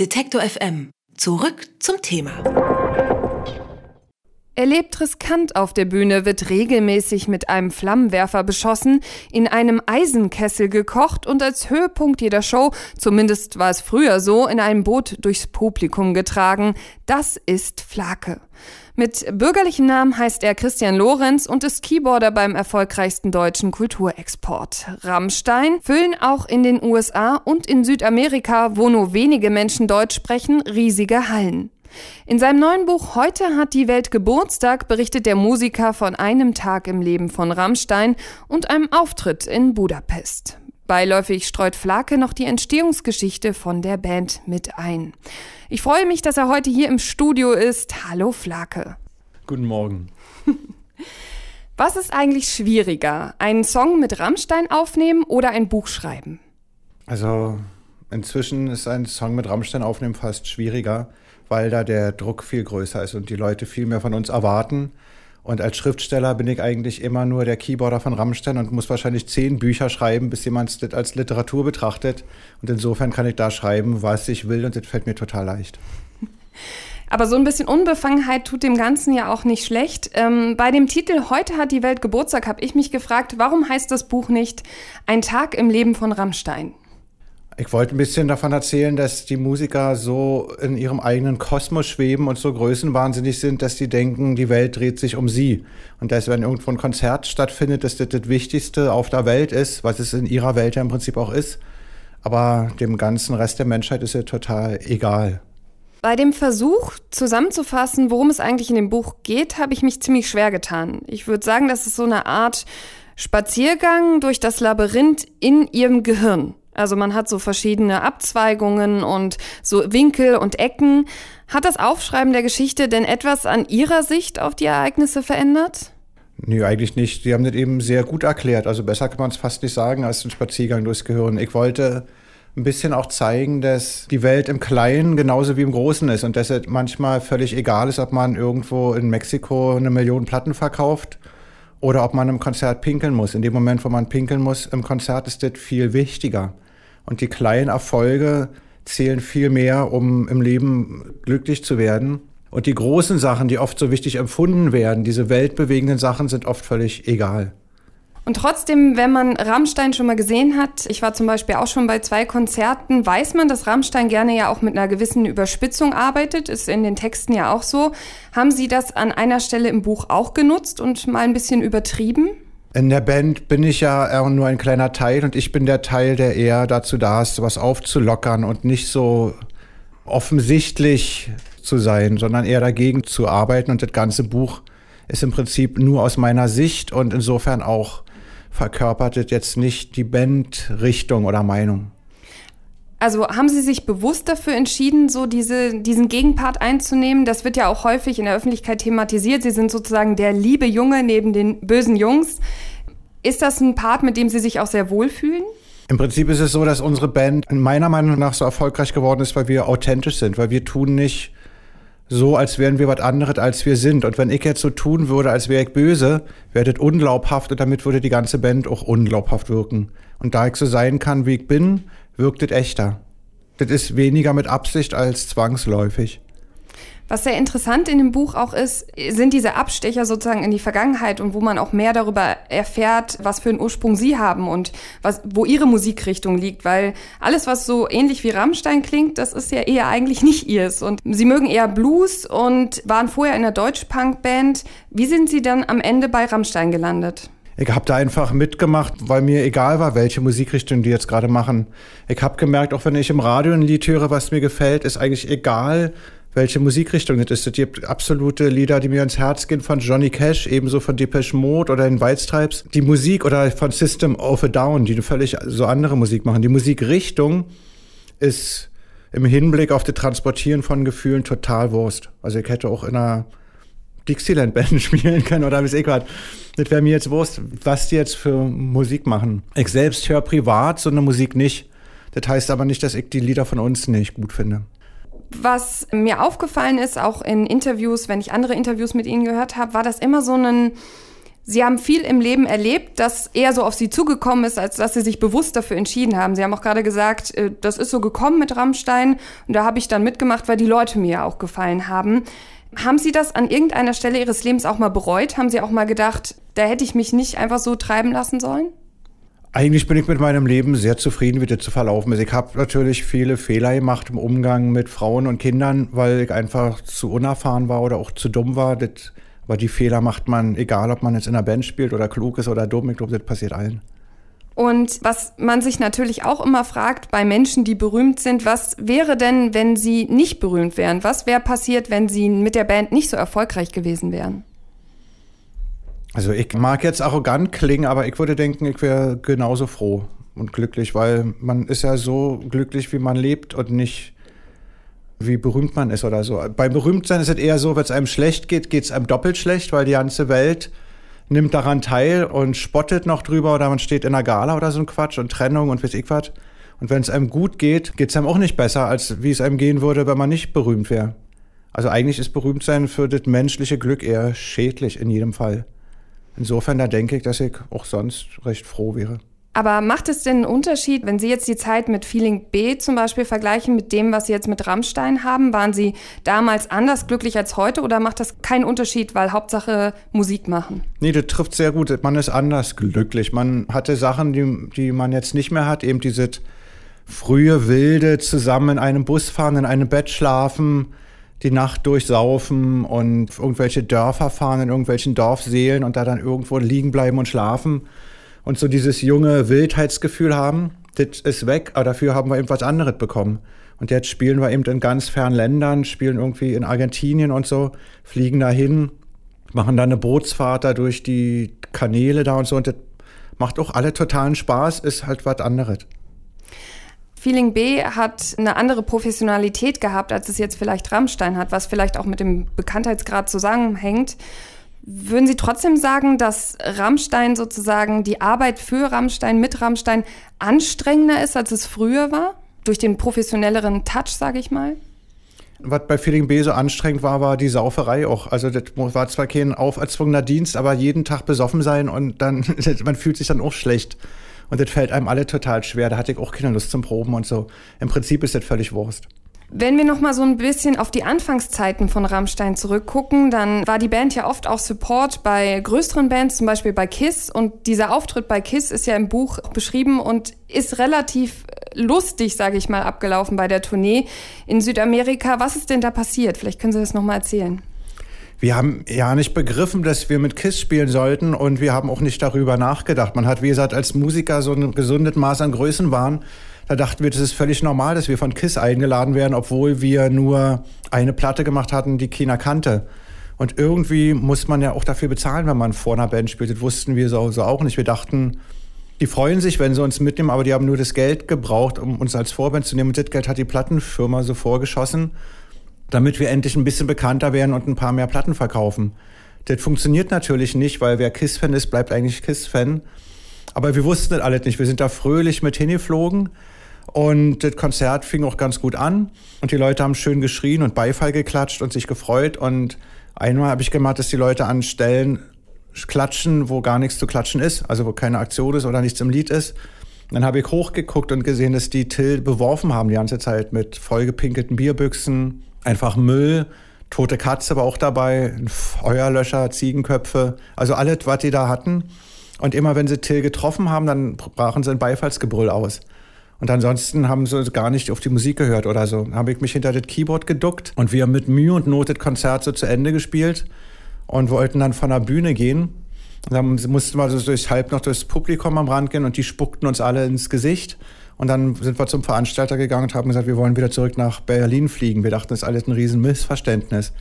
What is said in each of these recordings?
Detektor FM. Zurück zum Thema. Er lebt riskant auf der Bühne, wird regelmäßig mit einem Flammenwerfer beschossen, in einem Eisenkessel gekocht und als Höhepunkt jeder Show, zumindest war es früher so, in einem Boot durchs Publikum getragen. Das ist Flake. Mit bürgerlichen Namen heißt er Christian Lorenz und ist Keyboarder beim erfolgreichsten deutschen Kulturexport. Rammstein füllen auch in den USA und in Südamerika, wo nur wenige Menschen Deutsch sprechen, riesige Hallen. In seinem neuen Buch Heute hat die Welt Geburtstag berichtet der Musiker von einem Tag im Leben von Rammstein und einem Auftritt in Budapest. Beiläufig streut Flake noch die Entstehungsgeschichte von der Band mit ein. Ich freue mich, dass er heute hier im Studio ist. Hallo Flake. Guten Morgen. Was ist eigentlich schwieriger? Einen Song mit Rammstein aufnehmen oder ein Buch schreiben? Also inzwischen ist ein Song mit Rammstein aufnehmen fast schwieriger, weil da der Druck viel größer ist und die Leute viel mehr von uns erwarten. Und als Schriftsteller bin ich eigentlich immer nur der Keyboarder von Rammstein und muss wahrscheinlich zehn Bücher schreiben, bis jemand das als Literatur betrachtet. Und insofern kann ich da schreiben, was ich will und das fällt mir total leicht. Aber so ein bisschen Unbefangenheit tut dem Ganzen ja auch nicht schlecht. Ähm, bei dem Titel Heute hat die Welt Geburtstag habe ich mich gefragt, warum heißt das Buch nicht Ein Tag im Leben von Rammstein? Ich wollte ein bisschen davon erzählen, dass die Musiker so in ihrem eigenen Kosmos schweben und so größenwahnsinnig sind, dass sie denken, die Welt dreht sich um sie. Und dass, wenn irgendwo ein Konzert stattfindet, dass das das Wichtigste auf der Welt ist, was es in ihrer Welt ja im Prinzip auch ist. Aber dem ganzen Rest der Menschheit ist ja total egal. Bei dem Versuch zusammenzufassen, worum es eigentlich in dem Buch geht, habe ich mich ziemlich schwer getan. Ich würde sagen, das ist so eine Art Spaziergang durch das Labyrinth in ihrem Gehirn. Also man hat so verschiedene Abzweigungen und so Winkel und Ecken. Hat das Aufschreiben der Geschichte denn etwas an Ihrer Sicht auf die Ereignisse verändert? Nee, eigentlich nicht. Sie haben das eben sehr gut erklärt. Also besser kann man es fast nicht sagen als ein Spaziergang durchs Gehirn. Ich wollte ein bisschen auch zeigen, dass die Welt im Kleinen genauso wie im Großen ist und dass es manchmal völlig egal ist, ob man irgendwo in Mexiko eine Million Platten verkauft oder ob man im Konzert pinkeln muss. In dem Moment, wo man pinkeln muss im Konzert, ist das viel wichtiger. Und die kleinen Erfolge zählen viel mehr, um im Leben glücklich zu werden. Und die großen Sachen, die oft so wichtig empfunden werden, diese weltbewegenden Sachen, sind oft völlig egal. Und trotzdem, wenn man Rammstein schon mal gesehen hat, ich war zum Beispiel auch schon bei zwei Konzerten, weiß man, dass Rammstein gerne ja auch mit einer gewissen Überspitzung arbeitet, ist in den Texten ja auch so. Haben Sie das an einer Stelle im Buch auch genutzt und mal ein bisschen übertrieben? In der Band bin ich ja nur ein kleiner Teil und ich bin der Teil, der eher dazu da ist, was aufzulockern und nicht so offensichtlich zu sein, sondern eher dagegen zu arbeiten. Und das ganze Buch ist im Prinzip nur aus meiner Sicht und insofern auch verkörpert jetzt nicht die Bandrichtung oder Meinung. Also haben Sie sich bewusst dafür entschieden, so diese, diesen Gegenpart einzunehmen? Das wird ja auch häufig in der Öffentlichkeit thematisiert. Sie sind sozusagen der liebe Junge neben den bösen Jungs. Ist das ein Part, mit dem Sie sich auch sehr wohlfühlen? Im Prinzip ist es so, dass unsere Band meiner Meinung nach so erfolgreich geworden ist, weil wir authentisch sind, weil wir tun nicht so, als wären wir was anderes, als wir sind. Und wenn ich jetzt so tun würde, als wäre ich böse, wäre das unglaubhaft und damit würde die ganze Band auch unglaubhaft wirken. Und da ich so sein kann, wie ich bin, wirkt es echter. Das ist weniger mit Absicht als zwangsläufig. Was sehr interessant in dem Buch auch ist, sind diese Abstecher sozusagen in die Vergangenheit und wo man auch mehr darüber erfährt, was für einen Ursprung sie haben und was, wo ihre Musikrichtung liegt, weil alles, was so ähnlich wie Rammstein klingt, das ist ja eher eigentlich nicht ihrs. Und sie mögen eher Blues und waren vorher in einer Deutsch-Punk-Band. Wie sind sie dann am Ende bei Rammstein gelandet? Ich habe da einfach mitgemacht, weil mir egal war, welche Musikrichtung die jetzt gerade machen. Ich habe gemerkt, auch wenn ich im Radio ein Lied höre, was mir gefällt, ist eigentlich egal, welche Musikrichtung das ist. Es gibt absolute Lieder, die mir ins Herz gehen, von Johnny Cash, ebenso von Depeche Mode oder den White Stripes. Die Musik oder von System of a Down, die völlig so andere Musik machen. Die Musikrichtung ist im Hinblick auf das Transportieren von Gefühlen total Wurst. Also ich hätte auch in einer Dixieland-Band spielen können oder bis ich was. Das wäre mir jetzt Wurst, was die jetzt für Musik machen. Ich selbst höre privat so eine Musik nicht. Das heißt aber nicht, dass ich die Lieder von uns nicht gut finde. Was mir aufgefallen ist, auch in Interviews, wenn ich andere Interviews mit Ihnen gehört habe, war das immer so ein Sie haben viel im Leben erlebt, das eher so auf Sie zugekommen ist, als dass Sie sich bewusst dafür entschieden haben. Sie haben auch gerade gesagt, äh, das ist so gekommen mit Rammstein und da habe ich dann mitgemacht, weil die Leute mir auch gefallen haben. Haben Sie das an irgendeiner Stelle Ihres Lebens auch mal bereut? Haben Sie auch mal gedacht, da hätte ich mich nicht einfach so treiben lassen sollen? Eigentlich bin ich mit meinem Leben sehr zufrieden, wie das zu verlaufen ist. Ich habe natürlich viele Fehler gemacht im Umgang mit Frauen und Kindern, weil ich einfach zu unerfahren war oder auch zu dumm war. Das aber die Fehler macht man, egal ob man jetzt in einer Band spielt oder klug ist oder dumm. Ich glaube, das passiert allen. Und was man sich natürlich auch immer fragt bei Menschen, die berühmt sind, was wäre denn, wenn sie nicht berühmt wären? Was wäre passiert, wenn sie mit der Band nicht so erfolgreich gewesen wären? Also ich mag jetzt arrogant klingen, aber ich würde denken, ich wäre genauso froh und glücklich, weil man ist ja so glücklich, wie man lebt und nicht wie berühmt man ist oder so. Beim Berühmtsein ist es eher so, wenn es einem schlecht geht, geht es einem doppelt schlecht, weil die ganze Welt nimmt daran teil und spottet noch drüber oder man steht in einer Gala oder so ein Quatsch und Trennung und weiß ich was. Und wenn es einem gut geht, geht es einem auch nicht besser, als wie es einem gehen würde, wenn man nicht berühmt wäre. Also eigentlich ist Berühmtsein für das menschliche Glück eher schädlich in jedem Fall. Insofern da denke ich, dass ich auch sonst recht froh wäre. Aber macht es denn einen Unterschied, wenn Sie jetzt die Zeit mit Feeling B zum Beispiel vergleichen mit dem, was Sie jetzt mit Rammstein haben? Waren Sie damals anders glücklich als heute oder macht das keinen Unterschied, weil Hauptsache Musik machen? Nee, das trifft sehr gut. Man ist anders glücklich. Man hatte Sachen, die, die man jetzt nicht mehr hat, eben diese frühe Wilde zusammen in einem Bus fahren, in einem Bett schlafen, die Nacht durchsaufen und irgendwelche Dörfer fahren, in irgendwelchen Dorfseelen und da dann irgendwo liegen bleiben und schlafen und so dieses junge Wildheitsgefühl haben, das ist weg, aber dafür haben wir eben was anderes bekommen. Und jetzt spielen wir eben in ganz fernen Ländern, spielen irgendwie in Argentinien und so, fliegen dahin, machen dann eine Bootsfahrt da durch die Kanäle da und so und das macht auch alle totalen Spaß, ist halt was anderes. Feeling B hat eine andere Professionalität gehabt, als es jetzt vielleicht Rammstein hat, was vielleicht auch mit dem Bekanntheitsgrad zusammenhängt. Würden Sie trotzdem sagen, dass Rammstein sozusagen die Arbeit für Rammstein mit Rammstein anstrengender ist, als es früher war? Durch den professionelleren Touch, sage ich mal? Was bei Feeling B so anstrengend war, war die Sauferei auch. Also das war zwar kein auferzwungener Dienst, aber jeden Tag besoffen sein und dann, man fühlt sich dann auch schlecht. Und das fällt einem alle total schwer. Da hatte ich auch keine Lust zum Proben und so. Im Prinzip ist das völlig Wurst. Wenn wir noch mal so ein bisschen auf die Anfangszeiten von Rammstein zurückgucken, dann war die Band ja oft auch Support bei größeren Bands, zum Beispiel bei Kiss. Und dieser Auftritt bei Kiss ist ja im Buch beschrieben und ist relativ lustig, sage ich mal, abgelaufen bei der Tournee in Südamerika. Was ist denn da passiert? Vielleicht können Sie das noch mal erzählen. Wir haben ja nicht begriffen, dass wir mit KISS spielen sollten und wir haben auch nicht darüber nachgedacht. Man hat, wie gesagt, als Musiker so ein gesundes Maß an Größenwahn da dachten wir, das ist völlig normal, dass wir von KISS eingeladen werden, obwohl wir nur eine Platte gemacht hatten, die keiner kannte. Und irgendwie muss man ja auch dafür bezahlen, wenn man vor einer Band spielt. Das wussten wir so, so auch nicht. Wir dachten, die freuen sich, wenn sie uns mitnehmen, aber die haben nur das Geld gebraucht, um uns als Vorband zu nehmen. Und das Geld hat die Plattenfirma so vorgeschossen, damit wir endlich ein bisschen bekannter werden und ein paar mehr Platten verkaufen. Das funktioniert natürlich nicht, weil wer KISS-Fan ist, bleibt eigentlich KISS-Fan. Aber wir wussten das alles nicht. Wir sind da fröhlich mit hingeflogen. Und das Konzert fing auch ganz gut an und die Leute haben schön geschrien und Beifall geklatscht und sich gefreut. Und einmal habe ich gemacht, dass die Leute an Stellen klatschen, wo gar nichts zu klatschen ist, also wo keine Aktion ist oder nichts im Lied ist. Und dann habe ich hochgeguckt und gesehen, dass die Till beworfen haben die ganze Zeit mit vollgepinkelten Bierbüchsen, einfach Müll, tote Katze war auch dabei, Feuerlöscher, Ziegenköpfe, also alles, was die da hatten. Und immer wenn sie Till getroffen haben, dann brachen sie ein Beifallsgebrüll aus. Und ansonsten haben sie gar nicht auf die Musik gehört oder so. Habe ich mich hinter das Keyboard geduckt und wir haben mit Mühe und Not das Konzert so zu Ende gespielt und wollten dann von der Bühne gehen. Dann mussten wir so durchs halb noch durchs Publikum am Rand gehen und die spuckten uns alle ins Gesicht. Und dann sind wir zum Veranstalter gegangen und haben gesagt, wir wollen wieder zurück nach Berlin fliegen. Wir dachten, das ist alles ein riesen Missverständnis.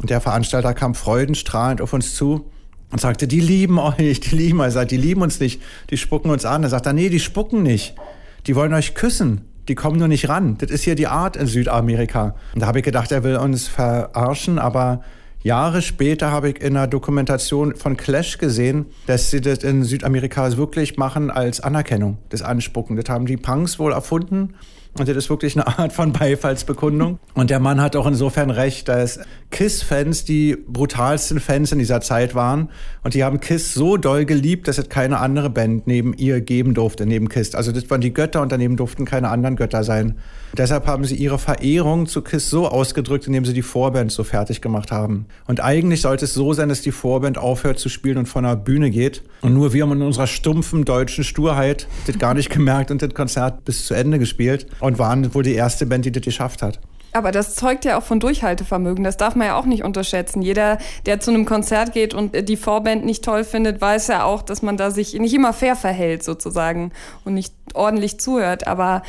Und der Veranstalter kam freudenstrahlend auf uns zu und sagte, die lieben euch, die lieben euch. Die lieben uns nicht, die spucken uns an. Er sagt, nee, die spucken nicht die wollen euch küssen. Die kommen nur nicht ran. Das ist hier die Art in Südamerika. Und da habe ich gedacht, er will uns verarschen, aber Jahre später habe ich in einer Dokumentation von Clash gesehen, dass sie das in Südamerika wirklich machen als Anerkennung, das Anspucken. Das haben die Punks wohl erfunden Und das ist wirklich eine Art von Beifallsbekundung. Und der Mann hat auch insofern recht, dass KISS-Fans die brutalsten Fans in dieser Zeit waren. Und die haben KISS so doll geliebt, dass es keine andere Band neben ihr geben durfte, neben KISS. Also das waren die Götter und daneben durften keine anderen Götter sein. Deshalb haben sie ihre Verehrung zu KISS so ausgedrückt, indem sie die Vorband so fertig gemacht haben. Und eigentlich sollte es so sein, dass die Vorband aufhört zu spielen und von der Bühne geht. Und nur wir haben in unserer stumpfen deutschen Sturheit das gar nicht gemerkt und das Konzert bis zu Ende gespielt und waren wohl die erste Band, die das geschafft hat. Aber das zeugt ja auch von Durchhaltevermögen. Das darf man ja auch nicht unterschätzen. Jeder, der zu einem Konzert geht und die Vorband nicht toll findet, weiß ja auch, dass man da sich nicht immer fair verhält sozusagen und nicht ordentlich zuhört. Aber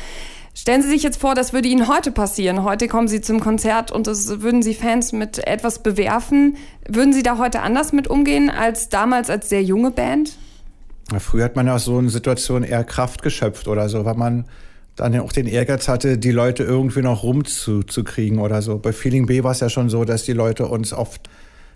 Stellen Sie sich jetzt vor, das würde Ihnen heute passieren. Heute kommen Sie zum Konzert und das würden Sie Fans mit etwas bewerfen. Würden Sie da heute anders mit umgehen als damals als sehr junge Band? Früher hat man ja aus so einer Situation eher Kraft geschöpft oder so, weil man dann auch den Ehrgeiz hatte, die Leute irgendwie noch rumzukriegen oder so. Bei Feeling B war es ja schon so, dass die Leute uns oft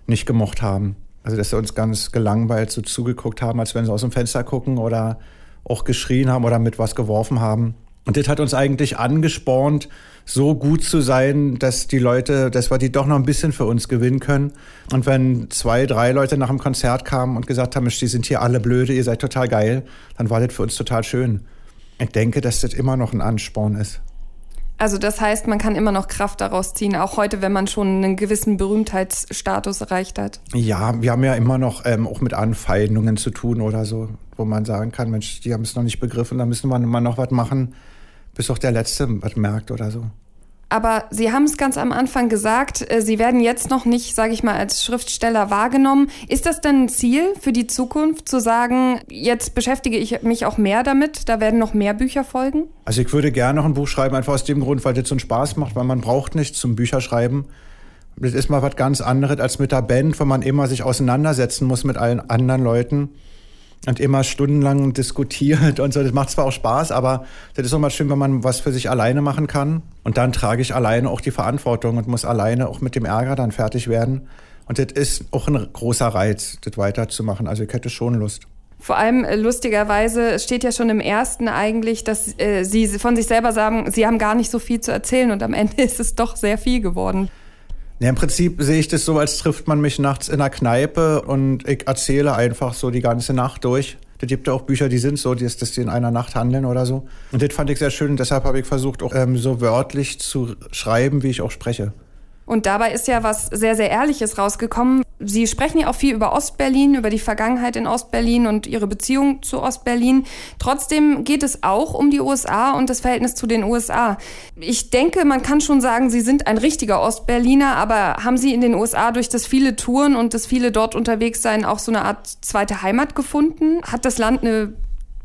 nicht gemocht haben. Also dass sie uns ganz gelangweilt so zugeguckt haben, als wenn sie aus dem Fenster gucken oder auch geschrien haben oder mit was geworfen haben. Und das hat uns eigentlich angespornt, so gut zu sein, dass die Leute, dass wir die doch noch ein bisschen für uns gewinnen können. Und wenn zwei, drei Leute nach dem Konzert kamen und gesagt haben, die sind hier alle blöde, ihr seid total geil, dann war das für uns total schön. Ich denke, dass das immer noch ein Ansporn ist. Also das heißt, man kann immer noch Kraft daraus ziehen, auch heute, wenn man schon einen gewissen Berühmtheitsstatus erreicht hat. Ja, wir haben ja immer noch ähm, auch mit Anfeindungen zu tun oder so, wo man sagen kann, Mensch, die haben es noch nicht begriffen, da müssen wir mal noch was machen bis auch der Letzte was merkt oder so. Aber Sie haben es ganz am Anfang gesagt, äh, Sie werden jetzt noch nicht, sage ich mal, als Schriftsteller wahrgenommen. Ist das denn ein Ziel für die Zukunft, zu sagen, jetzt beschäftige ich mich auch mehr damit, da werden noch mehr Bücher folgen? Also ich würde gerne noch ein Buch schreiben, einfach aus dem Grund, weil das so einen Spaß macht, weil man braucht nichts zum Bücherschreiben. Das ist mal was ganz anderes als mit der Band, weil man immer sich auseinandersetzen muss mit allen anderen Leuten und immer stundenlang diskutiert und so. Das macht zwar auch Spaß, aber das ist auch mal schön, wenn man was für sich alleine machen kann. Und dann trage ich alleine auch die Verantwortung und muss alleine auch mit dem Ärger dann fertig werden. Und das ist auch ein großer Reiz, das weiterzumachen. Also ich hätte schon Lust. Vor allem äh, lustigerweise steht ja schon im ersten eigentlich, dass äh, Sie von sich selber sagen, Sie haben gar nicht so viel zu erzählen und am Ende ist es doch sehr viel geworden. Ja, Im Prinzip sehe ich das so, als trifft man mich nachts in der Kneipe und ich erzähle einfach so die ganze Nacht durch. Es gibt ja auch Bücher, die sind so, dass die in einer Nacht handeln oder so. Und das fand ich sehr schön. Deshalb habe ich versucht, auch ähm, so wörtlich zu schreiben, wie ich auch spreche. Und dabei ist ja was sehr, sehr Ehrliches rausgekommen. Sie sprechen ja auch viel über Ostberlin, über die Vergangenheit in Ostberlin und Ihre Beziehung zu Ostberlin. Trotzdem geht es auch um die USA und das Verhältnis zu den USA. Ich denke, man kann schon sagen, Sie sind ein richtiger Ostberliner, aber haben Sie in den USA durch das viele Touren und das viele dort unterwegs sein auch so eine Art zweite Heimat gefunden? Hat das Land eine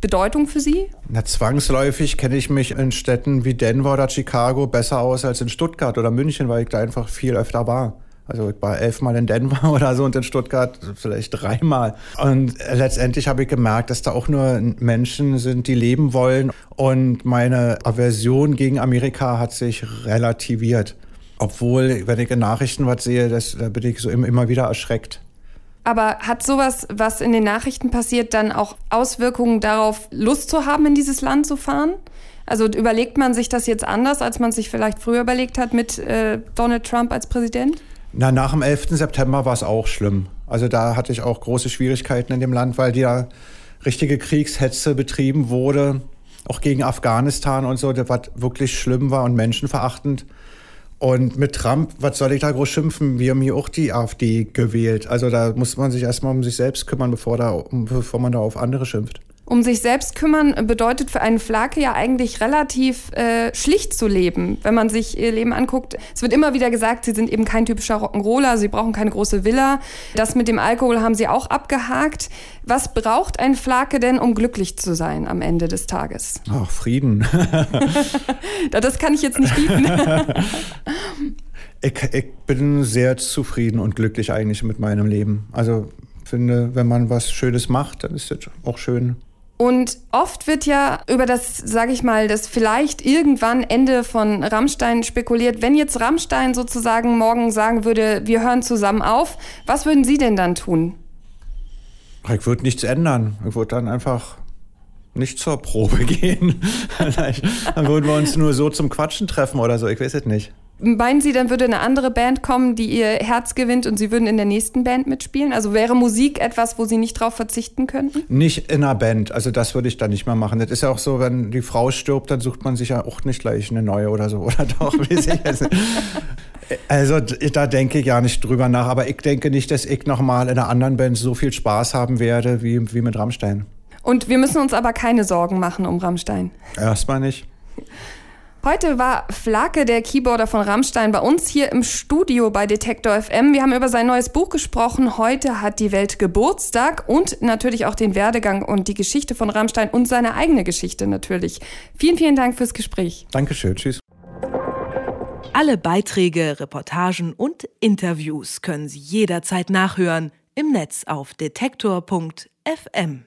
Bedeutung für Sie? Na, zwangsläufig kenne ich mich in Städten wie Denver oder Chicago besser aus als in Stuttgart oder München, weil ich da einfach viel öfter war. Also ich war elfmal in Denver oder so und in Stuttgart vielleicht dreimal. Und letztendlich habe ich gemerkt, dass da auch nur Menschen sind, die leben wollen. Und meine Aversion gegen Amerika hat sich relativiert. Obwohl, wenn ich in Nachrichten was sehe, das, da bin ich so immer wieder erschreckt. Aber hat sowas, was in den Nachrichten passiert, dann auch Auswirkungen darauf, Lust zu haben, in dieses Land zu fahren? Also überlegt man sich das jetzt anders, als man sich vielleicht früher überlegt hat mit äh, Donald Trump als Präsident? Na, nach dem 11. September war es auch schlimm. Also da hatte ich auch große Schwierigkeiten in dem Land, weil da richtige Kriegshetze betrieben wurde, auch gegen Afghanistan und so, was wirklich schlimm war und menschenverachtend. Und mit Trump, was soll ich da groß schimpfen? Wir haben hier auch die AfD gewählt. Also da muss man sich erstmal um sich selbst kümmern, bevor, da, bevor man da auf andere schimpft. Um sich selbst kümmern bedeutet für einen Flake ja eigentlich relativ äh, schlicht zu leben. Wenn man sich ihr Leben anguckt, es wird immer wieder gesagt, sie sind eben kein typischer Rock'n'Roller, sie brauchen keine große Villa. Das mit dem Alkohol haben sie auch abgehakt. Was braucht ein Flake denn, um glücklich zu sein am Ende des Tages? Ach, Frieden. das kann ich jetzt nicht bieten. ich, ich bin sehr zufrieden und glücklich eigentlich mit meinem Leben. Also finde, wenn man was Schönes macht, dann ist das auch schön. Und oft wird ja über das, sage ich mal, das vielleicht irgendwann Ende von Rammstein spekuliert. Wenn jetzt Rammstein sozusagen morgen sagen würde, wir hören zusammen auf, was würden Sie denn dann tun? Ich würde nichts ändern. Ich würde dann einfach nicht zur Probe gehen. dann würden wir uns nur so zum Quatschen treffen oder so, ich weiß es nicht. Meinen Sie, dann würde eine andere Band kommen, die Ihr Herz gewinnt und Sie würden in der nächsten Band mitspielen? Also wäre Musik etwas, wo Sie nicht drauf verzichten könnten? Nicht in einer Band. Also das würde ich dann nicht mehr machen. Das ist ja auch so, wenn die Frau stirbt, dann sucht man sich ja auch nicht gleich eine neue oder so. Oder doch, weiß ich jetzt nicht. Also da denke ich ja nicht drüber nach. Aber ich denke nicht, dass ich nochmal in einer anderen Band so viel Spaß haben werde wie, wie mit Rammstein. Und wir müssen uns aber keine Sorgen machen um Rammstein. Erstmal nicht. Heute war Flake, der Keyboarder von Rammstein, bei uns hier im Studio bei Detektor FM. Wir haben über sein neues Buch gesprochen. Heute hat die Welt Geburtstag und natürlich auch den Werdegang und die Geschichte von Rammstein und seine eigene Geschichte natürlich. Vielen, vielen Dank fürs Gespräch. Dankeschön. Tschüss. Alle Beiträge, Reportagen und Interviews können Sie jederzeit nachhören im Netz auf detektor.fm.